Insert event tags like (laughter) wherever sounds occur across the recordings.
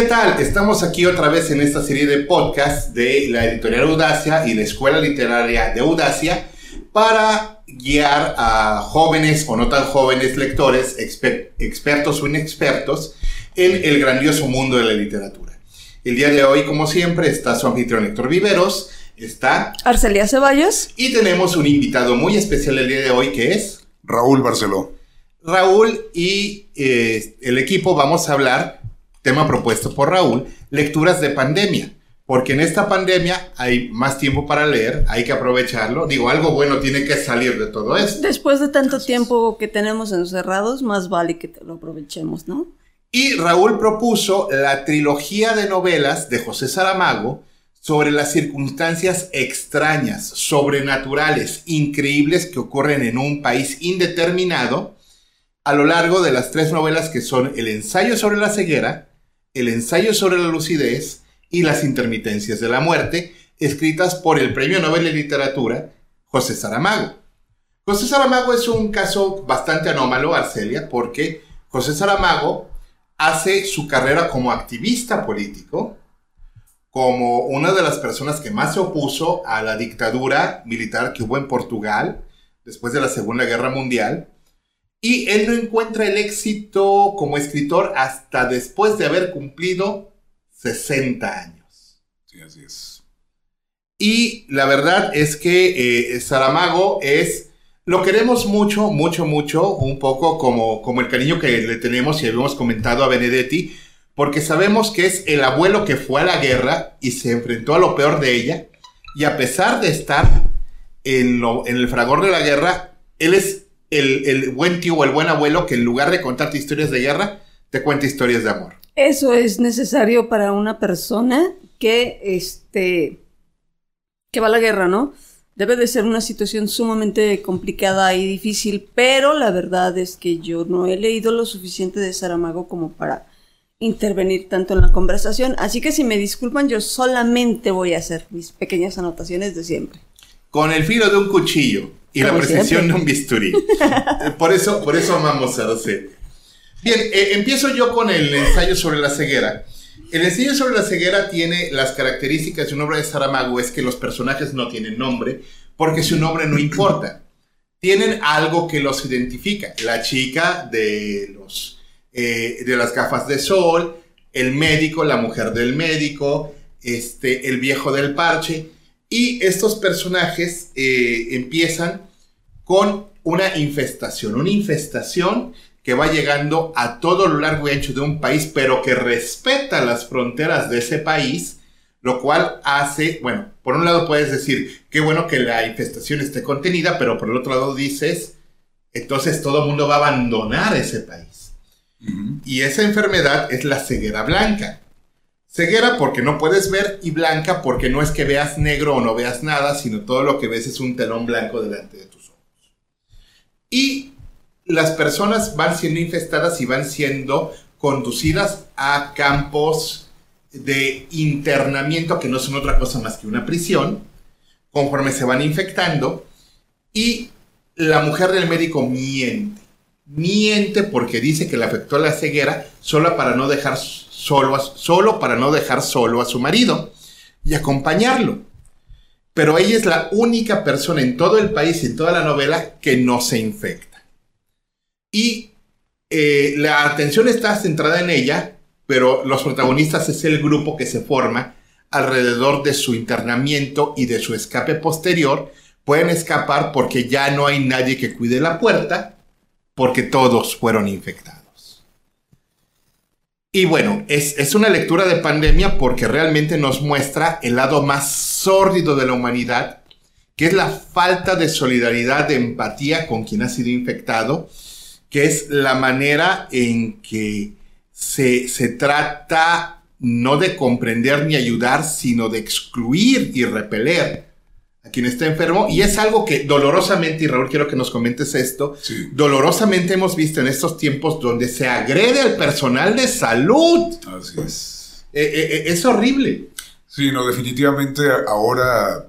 ¿Qué tal? Estamos aquí otra vez en esta serie de podcasts de la editorial Audacia y la Escuela Literaria de Audacia para guiar a jóvenes o no tan jóvenes lectores, expertos o inexpertos, en el grandioso mundo de la literatura. El día de hoy, como siempre, está su anfitrión Héctor Viveros, está Arcelia Ceballos y tenemos un invitado muy especial el día de hoy que es Raúl Barceló. Raúl y eh, el equipo vamos a hablar, tema propuesto por Raúl, lecturas de pandemia. Porque en esta pandemia hay más tiempo para leer, hay que aprovecharlo. Digo, algo bueno tiene que salir de todo esto. Después de tanto tiempo que tenemos encerrados, más vale que lo aprovechemos, ¿no? Y Raúl propuso la trilogía de novelas de José Saramago sobre las circunstancias extrañas, sobrenaturales, increíbles que ocurren en un país indeterminado a lo largo de las tres novelas que son El ensayo sobre la ceguera, El ensayo sobre la lucidez y Las intermitencias de la muerte, escritas por el Premio Nobel de Literatura José Saramago. José Saramago es un caso bastante anómalo, Arcelia, porque José Saramago hace su carrera como activista político, como una de las personas que más se opuso a la dictadura militar que hubo en Portugal después de la Segunda Guerra Mundial. Y él no encuentra el éxito como escritor hasta después de haber cumplido 60 años. Sí, así es. Y la verdad es que eh, Saramago es, lo queremos mucho, mucho, mucho, un poco como, como el cariño que le tenemos y habíamos comentado a Benedetti, porque sabemos que es el abuelo que fue a la guerra y se enfrentó a lo peor de ella, y a pesar de estar en, en el fragor de la guerra, él es el, el, buen tío o el buen abuelo que en lugar de contarte historias de guerra, te cuenta historias de amor. Eso es necesario para una persona que, este, que va a la guerra, ¿no? Debe de ser una situación sumamente complicada y difícil, pero la verdad es que yo no he leído lo suficiente de Saramago como para intervenir tanto en la conversación. Así que si me disculpan, yo solamente voy a hacer mis pequeñas anotaciones de siempre. Con el filo de un cuchillo y la precisión de un bisturí. (laughs) por, eso, por eso amamos a Rosette. Bien, eh, empiezo yo con el ensayo sobre la ceguera. El ensayo sobre la ceguera tiene las características de un obra de Saramago, es que los personajes no tienen nombre, porque su nombre no importa. Tienen algo que los identifica. La chica de los eh, de las gafas de sol, el médico, la mujer del médico, este, el viejo del parche. Y estos personajes eh, empiezan con una infestación, una infestación que va llegando a todo lo largo y ancho de un país, pero que respeta las fronteras de ese país, lo cual hace, bueno, por un lado puedes decir, qué bueno que la infestación esté contenida, pero por el otro lado dices, entonces todo el mundo va a abandonar ese país. Y esa enfermedad es la ceguera blanca. Ceguera porque no puedes ver y blanca porque no es que veas negro o no veas nada, sino todo lo que ves es un telón blanco delante de tus ojos. Y las personas van siendo infestadas y van siendo conducidas a campos de internamiento que no son otra cosa más que una prisión, conforme se van infectando, y la mujer del médico miente miente porque dice que le afectó la ceguera solo para no dejar solo, solo para no dejar solo a su marido y acompañarlo. Pero ella es la única persona en todo el país y en toda la novela que no se infecta. Y eh, la atención está centrada en ella, pero los protagonistas es el grupo que se forma alrededor de su internamiento y de su escape posterior. Pueden escapar porque ya no hay nadie que cuide la puerta porque todos fueron infectados. Y bueno, es, una lectura de pandemia porque realmente nos muestra el lado más sórdido de la humanidad, que es la falta de solidaridad, de empatía con quien ha sido infectado, que es la manera en que se, se trata no de comprender ni ayudar, sino de excluir y repeler quien está enfermo y es algo que dolorosamente, y Raúl quiero que nos comentes esto, dolorosamente hemos visto en estos tiempos donde se agrede al personal de salud. Así es. Eh, eh, eh, es horrible. Sí, no, definitivamente ahora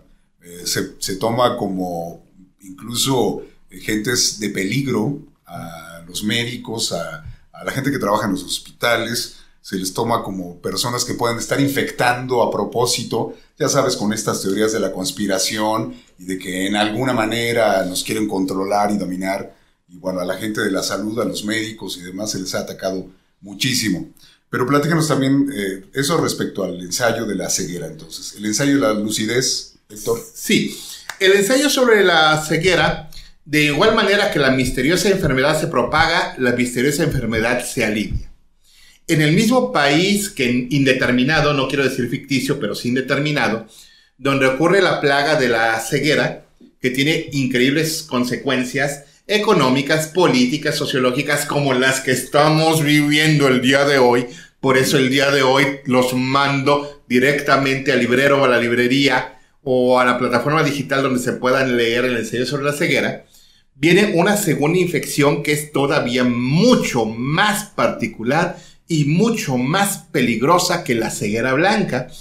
se, toma como incluso gentes de peligro a los médicos, a, a la gente que trabaja en los hospitales, se les toma como personas que pueden estar infectando a propósito, ya sabes, con estas teorías de la conspiración y de que en alguna manera nos quieren controlar y dominar. Y bueno, a la gente de la salud, a los médicos y demás se les ha atacado muchísimo. Pero platícanos también eh, eso respecto al ensayo de la ceguera, entonces. El ensayo de la lucidez, Héctor. Sí, el ensayo sobre la ceguera, de igual manera que la misteriosa enfermedad se propaga, la misteriosa enfermedad se alivia. En el mismo país que indeterminado, no quiero decir ficticio, pero sí indeterminado, donde ocurre la plaga de la ceguera, que tiene increíbles consecuencias, económicas, políticas, sociológicas, como las que estamos viviendo el día de hoy. Por eso el día de hoy los mando directamente al librero o a la librería o a la plataforma digital donde se puedan leer el ensayo sobre la ceguera. Viene una segunda infección que es todavía mucho más particular y mucho más peligrosa que la ceguera blanca,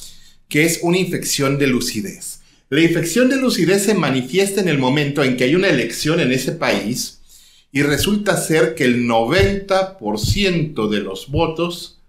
que es una infección de lucidez. La infección de lucidez se manifiesta en el momento en que hay una elección en ese país y resulta ser que el 90% de los votos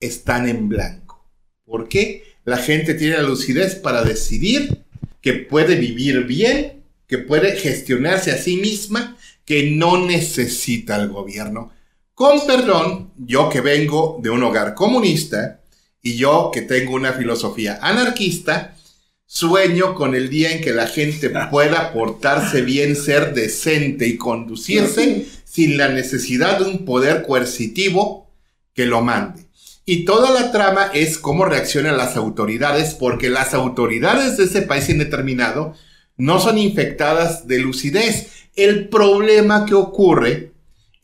están en blanco. ¿Por qué? La gente tiene la lucidez para decidir que puede vivir bien, que puede gestionarse a sí misma, que no necesita al gobierno. Con perdón, yo que vengo de un hogar comunista y yo que tengo una filosofía anarquista, Sueño con el día en que la gente (laughs) pueda portarse bien, ser decente y conducirse sin la necesidad de un poder coercitivo que lo mande. Y toda la trama es cómo reaccionan las autoridades, porque las autoridades de ese país indeterminado no son infectadas de lucidez. El problema que ocurre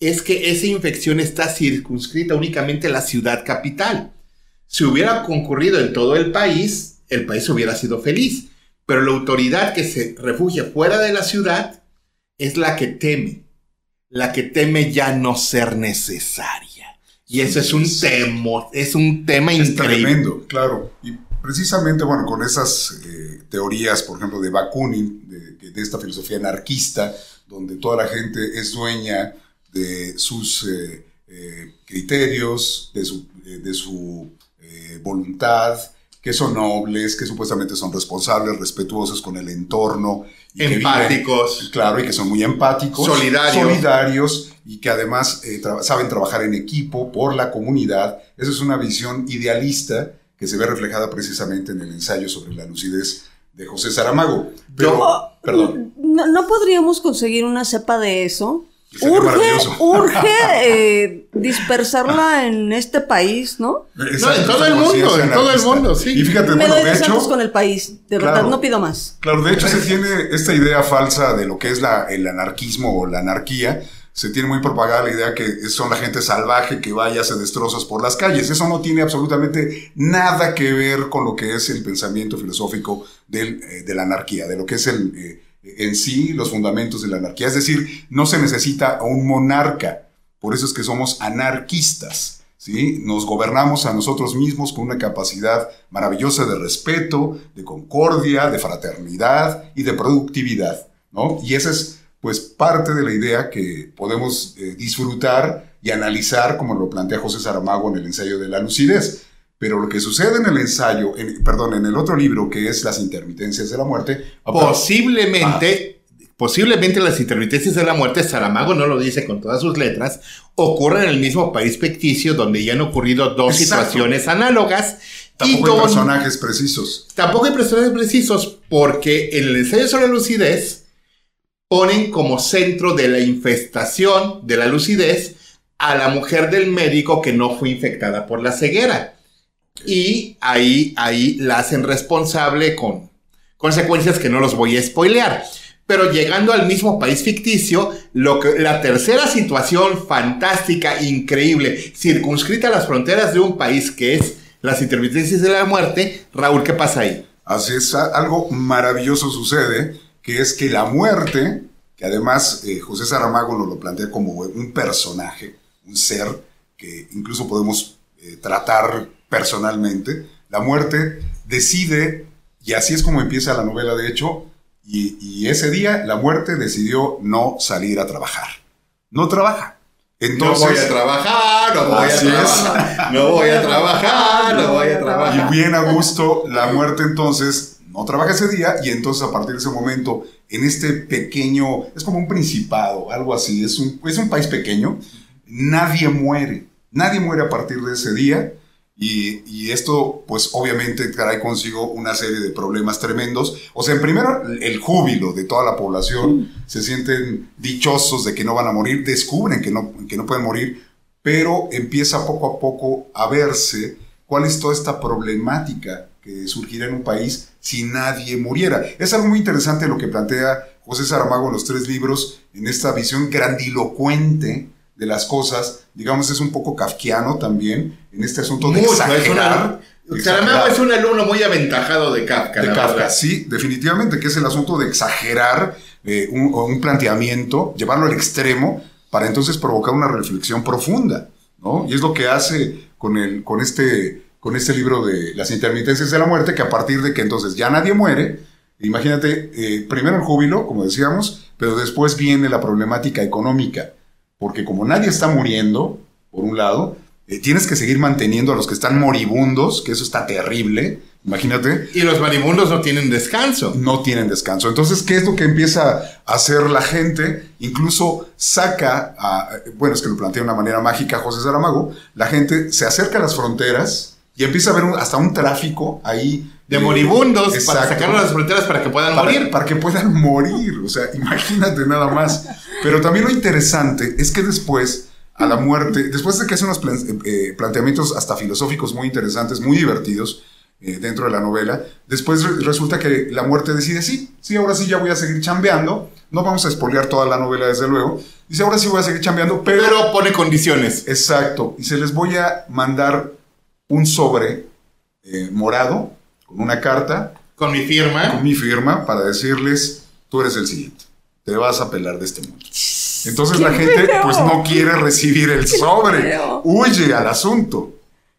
es que esa infección está circunscrita únicamente a la ciudad capital. Si hubiera concurrido en todo el país, el país hubiera sido feliz. Pero la autoridad que se refugia fuera de la ciudad es la que teme, la que teme ya no ser necesaria. Y eso es un tema, es un tema es Tremendo, claro. Y precisamente, bueno, con esas eh, teorías, por ejemplo, de Bakunin, de, esta filosofía anarquista, donde toda la gente es dueña de sus eh, eh, criterios, de su, de su voluntad, que son nobles, que supuestamente son responsables, respetuosos con el entorno. empáticos. claro, y que son muy empáticos. Solidarios. Solidarios y que además eh, saben trabajar en equipo por la comunidad. Esa es una visión idealista que se ve reflejada precisamente en el ensayo sobre la lucidez de José Saramago. Pero, perdón. ¿no podríamos conseguir una cepa de eso? Urge, urge (laughs) eh, dispersarla en este país, ¿no? no, en todo el mundo, en todo el mundo, sí. Y fíjate, Me bueno, de hecho, con el país, de verdad, no pido más. Claro, de hecho se (laughs) tiene esta idea falsa de lo que es la, el anarquismo o la anarquía. Se tiene muy propagada la idea que son la gente salvaje que vaya a hacer destrozos por las calles. Eso no tiene absolutamente nada que ver con lo que es el pensamiento filosófico del, eh, de la anarquía, de lo que es el... Eh, en sí los fundamentos de la anarquía. Es decir, no se necesita a un monarca. Por eso es que somos anarquistas. ¿sí? Nos gobernamos a nosotros mismos con una capacidad maravillosa de respeto, de concordia, de fraternidad y de productividad. ¿no? Y esa es pues parte de la idea que podemos eh, disfrutar y analizar como lo plantea José Saramago en el ensayo de la lucidez. Pero lo que sucede en el ensayo, perdón, en el otro libro que es Las intermitencias de la muerte. Posiblemente, posiblemente las intermitencias de la muerte, Saramago no lo dice con todas sus letras, ocurren en el mismo país ficticio donde ya han ocurrido dos situaciones análogas. Tampoco hay personajes precisos. Tampoco hay personajes precisos porque en el ensayo sobre la lucidez ponen como centro de la infestación de la lucidez a la mujer del médico que no fue infectada por la ceguera. Y ahí, ahí la hacen responsable con consecuencias que no los voy a spoilear. Pero llegando al mismo país ficticio, lo que, la tercera situación fantástica, increíble, circunscrita a las fronteras de un país que es las intermitencias de la muerte, Raúl, ¿qué pasa ahí? Así es, algo maravilloso sucede, que es que la muerte, que además eh, José Saramago nos lo plantea como un personaje, un ser que incluso podemos eh, tratar personalmente, la muerte decide, y así es como empieza la novela de hecho, y, ese día la muerte decidió no salir a trabajar. No trabaja. Entonces, no voy a trabajar, no voy a trabajar, no voy a trabajar, no voy a trabajar. Y bien a gusto, la muerte entonces no trabaja ese día y entonces a partir de ese momento, en este pequeño, es como un principado, algo así, es un, es un país pequeño, nadie muere, nadie muere a partir de ese día. Y, y, esto, pues obviamente trae consigo una serie de problemas tremendos. O sea, en primero, el júbilo de toda la población, se sienten dichosos de que no van a morir, descubren que no, que no pueden morir, pero empieza poco a poco a verse cuál es toda esta problemática que surgirá en un país si nadie muriera. Es algo muy interesante lo que plantea José Saramago en los tres libros, en esta visión grandilocuente de las cosas, digamos, es un poco kafkiano también, en este asunto de exagerar. Saramago es un alumno muy aventajado de Kafka. De Kafka, sí, definitivamente, que es el asunto de exagerar eh, un, un, planteamiento, llevarlo al extremo, para entonces provocar una reflexión profunda, ¿no? Y es lo que hace con, el, con, este, con este libro de Las intermitencias de la muerte, que a partir de que entonces ya nadie muere, imagínate, eh, primero el júbilo, como decíamos, pero después viene la problemática económica porque como nadie está muriendo, por un lado, eh, tienes que seguir manteniendo a los que están moribundos, que eso está terrible, imagínate. Y los moribundos no tienen descanso. No tienen descanso. Entonces, ¿qué es lo que empieza a hacer la gente? Incluso saca, a, bueno, es que lo plantea de una manera mágica José Saramago, la gente se acerca a las fronteras y empieza a ver un, hasta un tráfico ahí. De moribundos exacto, para sacarlos a las fronteras para que puedan para, morir. Para que puedan morir. O sea, imagínate nada más. Pero también lo interesante es que después, a la muerte, después de que hace unos plan, eh, planteamientos hasta filosóficos muy interesantes, muy divertidos eh, dentro de la novela, después re resulta que la muerte decide, sí, sí, ahora sí ya voy a seguir chambeando. No vamos a espolear toda la novela, desde luego. Dice, ahora sí voy a seguir chambeando, pero... Pero pone condiciones. Exacto. Y se les voy a mandar un sobre eh, morado con una carta. Con mi firma. Con mi firma para decirles, tú eres el siguiente. Te vas a pelar de este mundo. Entonces la gente feo? pues no quiere recibir el sobre. feo. Huye al asunto.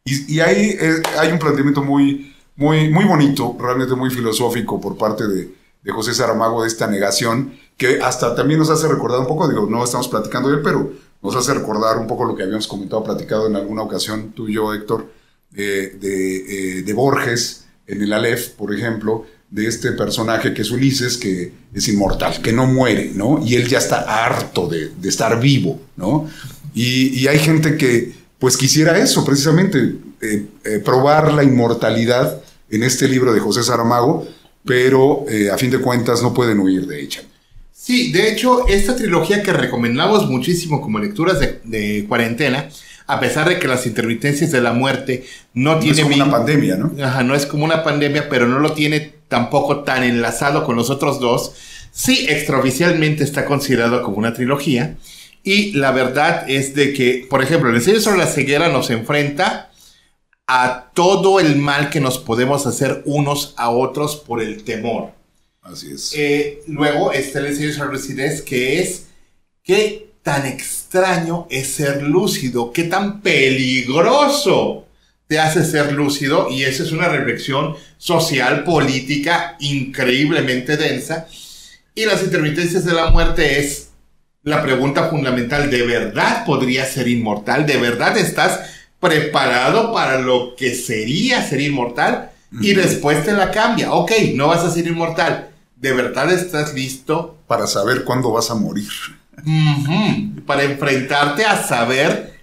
Y, y ahí eh, hay un planteamiento muy, muy, muy bonito, realmente muy filosófico por parte de, de José Saramago de esta negación, que hasta también nos hace recordar un poco, digo, no estamos platicando de él, pero nos hace recordar un poco lo que habíamos comentado, platicado en alguna ocasión, tú y yo, Héctor, eh, de, eh, de, Borges, en el Aleph, por ejemplo, de este personaje que es Ulises, que es inmortal, que no muere, ¿no? Y él ya está harto de, estar vivo, ¿no? Y, hay gente que, pues, quisiera eso, precisamente, eh, eh, probar la inmortalidad en este libro de José Saramago, pero eh, a fin de cuentas no pueden huir de ella. Sí, de hecho, esta trilogía que recomendamos muchísimo como lecturas de cuarentena, a pesar de que las intermitencias de la muerte no, no tiene es como una pandemia, ¿no? Ajá, no es como una pandemia, pero no lo tiene tampoco tan enlazado con los otros dos. Sí, extraoficialmente está considerado como una trilogía. Y la verdad es de que, por ejemplo, el ensayo sobre la ceguera nos enfrenta a todo el mal que nos podemos hacer unos a otros por el temor. Así es. Eh, luego está el ensayo sobre la lucidez, que es qué tan extraño es ser lúcido, qué tan peligroso te hace ser lúcido, y esa es una reflexión social, política, increíblemente densa. Y las intermitencias de la muerte es la pregunta fundamental, ¿de verdad podrías ser inmortal? ¿De verdad estás preparado para lo que sería ser inmortal? Y después te la cambia. Ok, no vas a ser inmortal. ¿De verdad estás listo? Para saber cuándo vas a morir. Uh -huh. Para enfrentarte a saber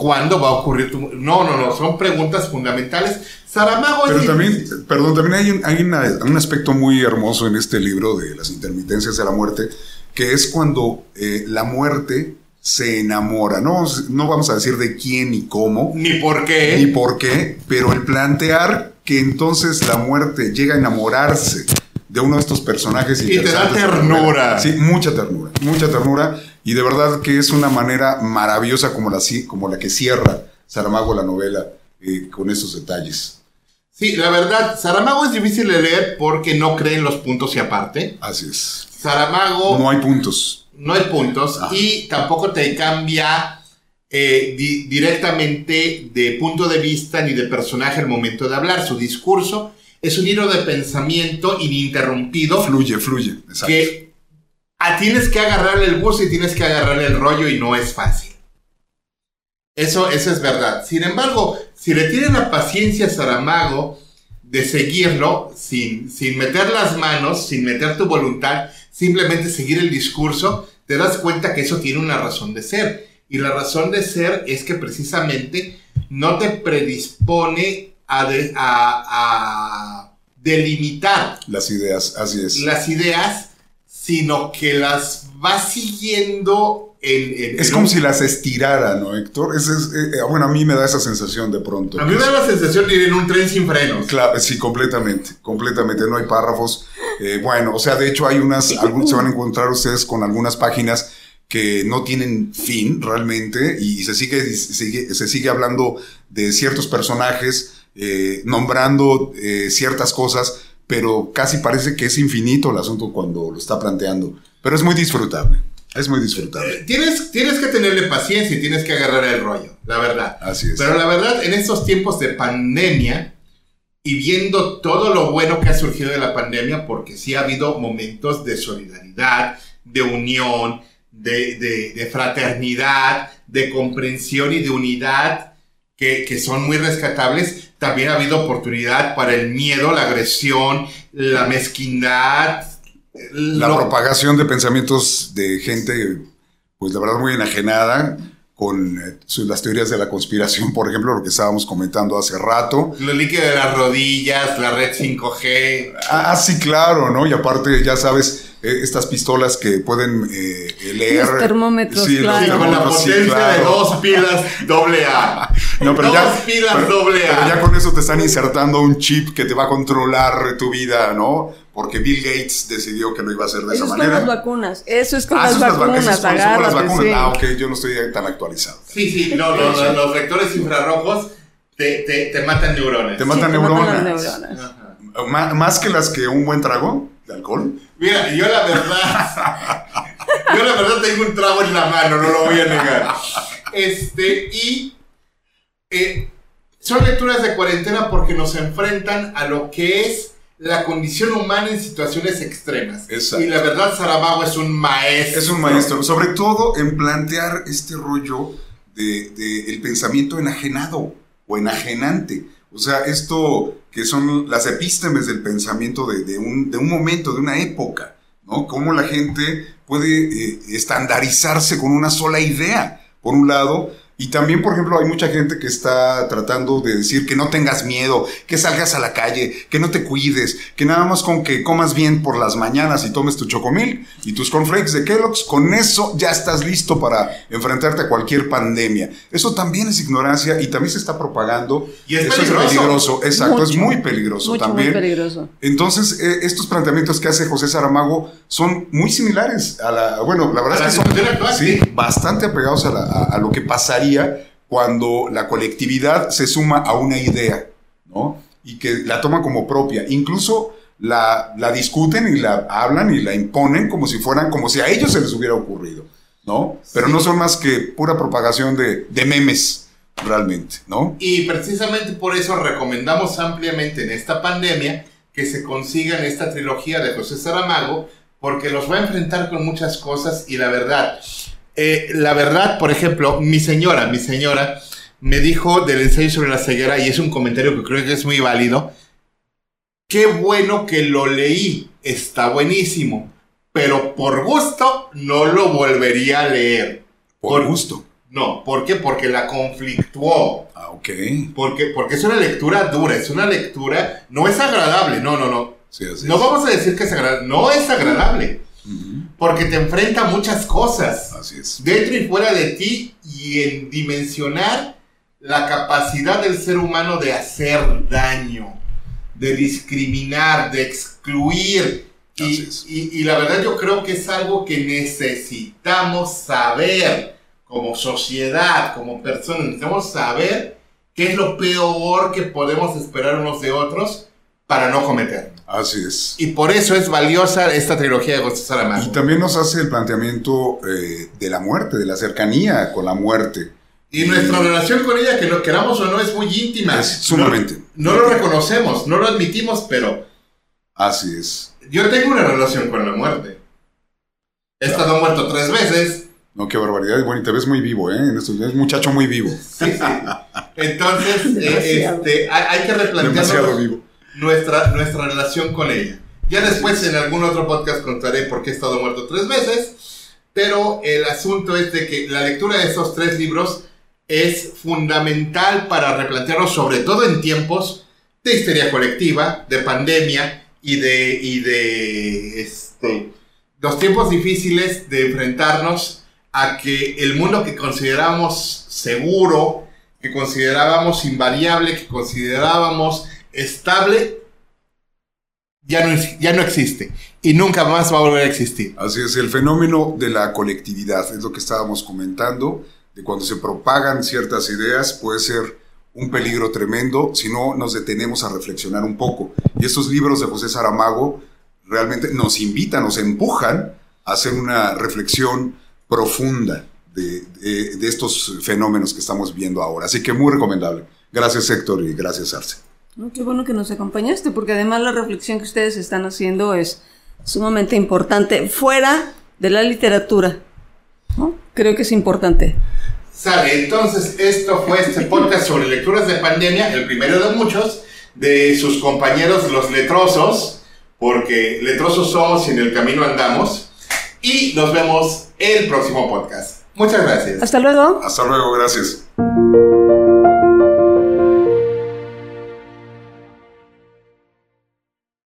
cuándo va a ocurrir tu... No, no, no, son preguntas fundamentales. Saramago Pero también, perdón, también hay, un, hay una, un aspecto muy hermoso en este libro de las intermitencias de la muerte, que es cuando eh, la muerte se enamora. No, no vamos a decir de quién ni cómo. Ni por qué. Ni por qué, pero el plantear que entonces la muerte llega a enamorarse de uno de estos personajes. Y te da ternura. Sí, mucha ternura, mucha ternura. Y de verdad que es una manera maravillosa como la, como la que cierra Saramago la novela eh, con estos detalles. Sí, la verdad, Saramago es difícil de leer porque no cree en los puntos y aparte. Así es. Saramago... No hay puntos. No hay puntos y tampoco te cambia eh, di directamente de punto de vista ni de personaje al momento de hablar. Su discurso es un hilo de pensamiento ininterrumpido. Fluye, fluye. Exacto. Que a tienes que agarrarle el gusto y tienes que agarrarle el rollo y no es fácil. Eso, eso es verdad. Sin embargo, si le tienen la paciencia a Saramago de seguirlo sin, sin meter las manos, sin meter tu voluntad, simplemente seguir el discurso, te das cuenta que eso tiene una razón de ser. Y la razón de ser es que precisamente no te predispone a, a, delimitar las ideas, así es. Las ideas, sino que las va siguiendo es como si las estirara, ¿no, Héctor? Es, eh, eh, bueno, a mí me da esa sensación de pronto. A mí me da la sensación de ir en un tren sin frenos. Claro, sí, completamente, completamente. No hay párrafos. Eh, bueno, o sea, de hecho hay unas, (laughs) algunos, se van a encontrar ustedes con algunas páginas que no tienen fin realmente y se sigue, se sigue hablando de ciertos personajes, nombrando ciertas cosas, pero casi parece que es infinito el asunto cuando lo está planteando. Pero es muy disfrutable. Es muy disfrutable. Eh, tienes, tienes que tenerle paciencia y tienes que agarrar el rollo, la verdad. Así es. Pero la verdad, en estos tiempos de pandemia y viendo todo lo bueno que ha surgido de la pandemia, porque sí ha habido momentos de solidaridad, de unión, de, fraternidad, de comprensión y de unidad que, que son muy rescatables, también ha habido oportunidad para el miedo, la agresión, la mezquindad, la propagación de pensamientos de gente, pues la verdad muy enajenada con eh, las teorías de la conspiración, por ejemplo, lo que estábamos comentando hace rato. Lo líquido de las rodillas, la red 5G. Ah, sí, claro, ¿no? Y aparte, ya sabes, estas pistolas que pueden eh, leer. Los termómetros, sí, claro. con la potencia de dos pilas doble A. (laughs) No, pero dos ya, pilas doble A. Pero ya con eso te están insertando un chip que te va a controlar tu vida, ¿no? porque Bill Gates decidió que lo iba a hacer de esa manera. Eso es con las vacunas. Eso es con ah, las vacunas. Eso es con, las vacunas. Ah, ok, yo no estoy tan actualizado. Sí, sí, no, no, los vectores infrarrojos te, te, te, matan neuronas. Te matan neuronas. Más que las que un buen trago de alcohol. Mira, yo la verdad. (laughs) yo la verdad tengo un trago en la mano, no lo voy a negar. Este, y. Eh, son lecturas de cuarentena porque nos enfrentan a lo que es la condición humana en situaciones extremas. Y la verdad, Saramago es un maestro. Es un maestro, sobre todo en plantear este rollo de, el pensamiento enajenado o enajenante. O sea, esto que son las epístemes del pensamiento de, un, de un, momento, de una época, ¿no? Cómo la gente puede eh, estandarizarse con una sola idea, por un lado, y también, por ejemplo, hay mucha gente que está tratando de decir que no tengas miedo, que salgas a la calle, que no te cuides, que nada más con que comas bien por las mañanas y tomes tu chocomil y tus cornflakes de Kellogg's, con eso ya estás listo para enfrentarte a cualquier pandemia. Eso también es ignorancia y también se está propagando. Y es eso peligroso. es peligroso, exacto, es muy peligroso también. Muy peligroso. Entonces, eh, estos planteamientos que hace José Saramago son muy similares a la, bueno, la verdad es que son sí, bastante apegados a lo que pasaría cuando la colectividad se suma a una idea, ¿no? Y que la toma como propia. Incluso la, la, discuten y la hablan y la imponen como si fueran, como si a ellos se les hubiera ocurrido, ¿no? Pero no son más que pura propagación de, de memes, realmente, ¿no? Y precisamente por eso recomendamos ampliamente en esta pandemia que se consigan esta trilogía de José Saramago, porque los va a enfrentar con muchas cosas y la verdad, eh, la verdad, por ejemplo, mi señora, mi señora me dijo del ensayo sobre la ceguera, y es un comentario que creo que es muy válido. Qué bueno que lo leí, está buenísimo, pero por gusto no lo volvería a leer. Por, gusto. No, ¿por qué? Porque la conflictuó. Ah, ok. Porque, porque es una lectura dura, es una lectura, no es agradable, no, no, no. no vamos a decir que es agradable, no es agradable. Porque te enfrenta a muchas cosas. Así es. Dentro y fuera de ti y en dimensionar la capacidad del ser humano de hacer daño, de discriminar, de excluir. Y, y, la verdad yo creo que es algo que necesitamos saber como sociedad, como personas. Necesitamos saber qué es lo peor que podemos esperar unos de otros para no cometer. Así es. Y por eso es valiosa esta trilogía de José Saramago. Y también nos hace el planteamiento eh, de la muerte, de la cercanía con la muerte. Y nuestra relación con ella, que lo queramos o no, es muy íntima. Es sumamente. No, lo reconocemos, no lo admitimos, pero... Así es. Yo tengo una relación con la muerte. He estado muerto tres veces. No, qué barbaridad. Bueno, y te ves muy vivo, ¿eh? Es un muchacho muy vivo. Sí, sí. Entonces, (laughs) eh, este, hay, hay que Demasiado replantearnos vivo. Nuestra, nuestra relación con ella. Ya después en algún otro podcast contaré por qué he estado muerto tres veces, pero el asunto es de que la lectura de estos tres libros es fundamental para replantearnos, sobre todo en tiempos de histeria colectiva, de pandemia y de, y de este, los tiempos difíciles de enfrentarnos a que el mundo que considerábamos seguro, que considerábamos invariable, que considerábamos estable, ya no, ya no existe y nunca más va a volver a existir. Así es, el fenómeno de la colectividad, es lo que estábamos comentando, de cuando se propagan ciertas ideas puede ser un peligro tremendo si no nos detenemos a reflexionar un poco. Y estos libros de José Saramago realmente nos invitan, nos empujan a hacer una reflexión profunda de, de- de estos fenómenos que estamos viendo ahora. Así que muy recomendable. Gracias Héctor y gracias Arce. No, Qué bueno que nos acompañaste, porque además la reflexión que ustedes están haciendo es sumamente importante, fuera de la literatura. ¿no? Creo que es importante. Sale, entonces esto fue este podcast sobre lecturas de pandemia, el primero de muchos, de sus compañeros los letrosos, porque letrosos somos y en el camino andamos. Y nos vemos el próximo podcast. Muchas gracias. Hasta luego. Hasta luego, gracias.